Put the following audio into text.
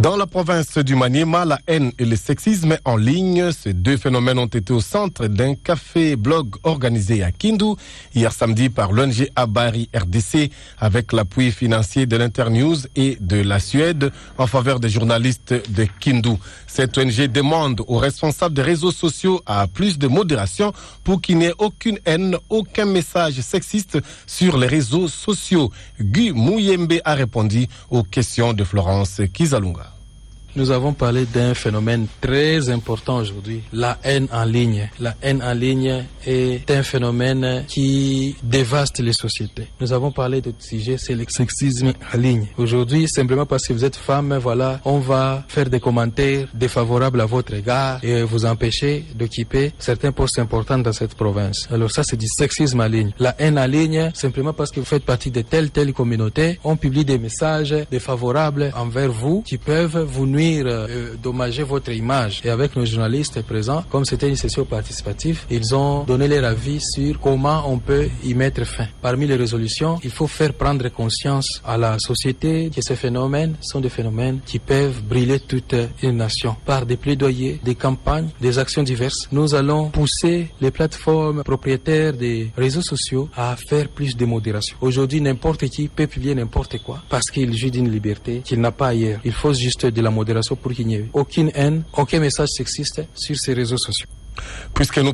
Dans la province du Maniema, la haine et le sexisme en ligne, ces deux phénomènes ont été au centre d'un café-blog organisé à Kindu hier samedi par l'ONG Abari RDC avec l'appui financier de l'Internews et de la Suède en faveur des journalistes de Kindu. Cette ONG demande aux responsables des réseaux sociaux à plus de modération pour qu'il n'y ait aucune haine, aucun message sexiste sur les réseaux sociaux. Guy Mouyembe a répondu aux questions de Florence Kizalunga. Nous avons parlé d'un phénomène très important aujourd'hui, la haine en ligne. La haine en ligne est un phénomène qui dévaste les sociétés. Nous avons parlé de sujet, c'est le sexisme en ligne. Aujourd'hui, simplement parce que vous êtes femme, voilà, on va faire des commentaires défavorables à votre égard et vous empêcher d'occuper certains postes importants dans cette province. Alors ça, c'est du sexisme en ligne. La haine en ligne, simplement parce que vous faites partie de telle, telle communauté, on publie des messages défavorables envers vous qui peuvent vous nuire euh, dommager votre image. Et avec nos journalistes présents, comme c'était une session participative, ils ont donné leur avis sur comment on peut y mettre fin. Parmi les résolutions, il faut faire prendre conscience à la société que ces phénomènes sont des phénomènes qui peuvent brûler toute une nation. Par des plaidoyers, des campagnes, des actions diverses, nous allons pousser les plateformes propriétaires des réseaux sociaux à faire plus de modération. Aujourd'hui, n'importe qui peut publier n'importe quoi parce qu'il joue d'une liberté qu'il n'a pas ailleurs. Il faut juste de la modération pour qu'il n'y ait aucune haine, aucun message sexiste sur ces réseaux sociaux. Puisque nous